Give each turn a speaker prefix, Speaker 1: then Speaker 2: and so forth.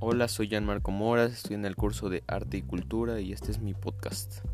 Speaker 1: Hola, soy Jan Marco Moras, estoy en el curso de Arte y Cultura y este es mi podcast.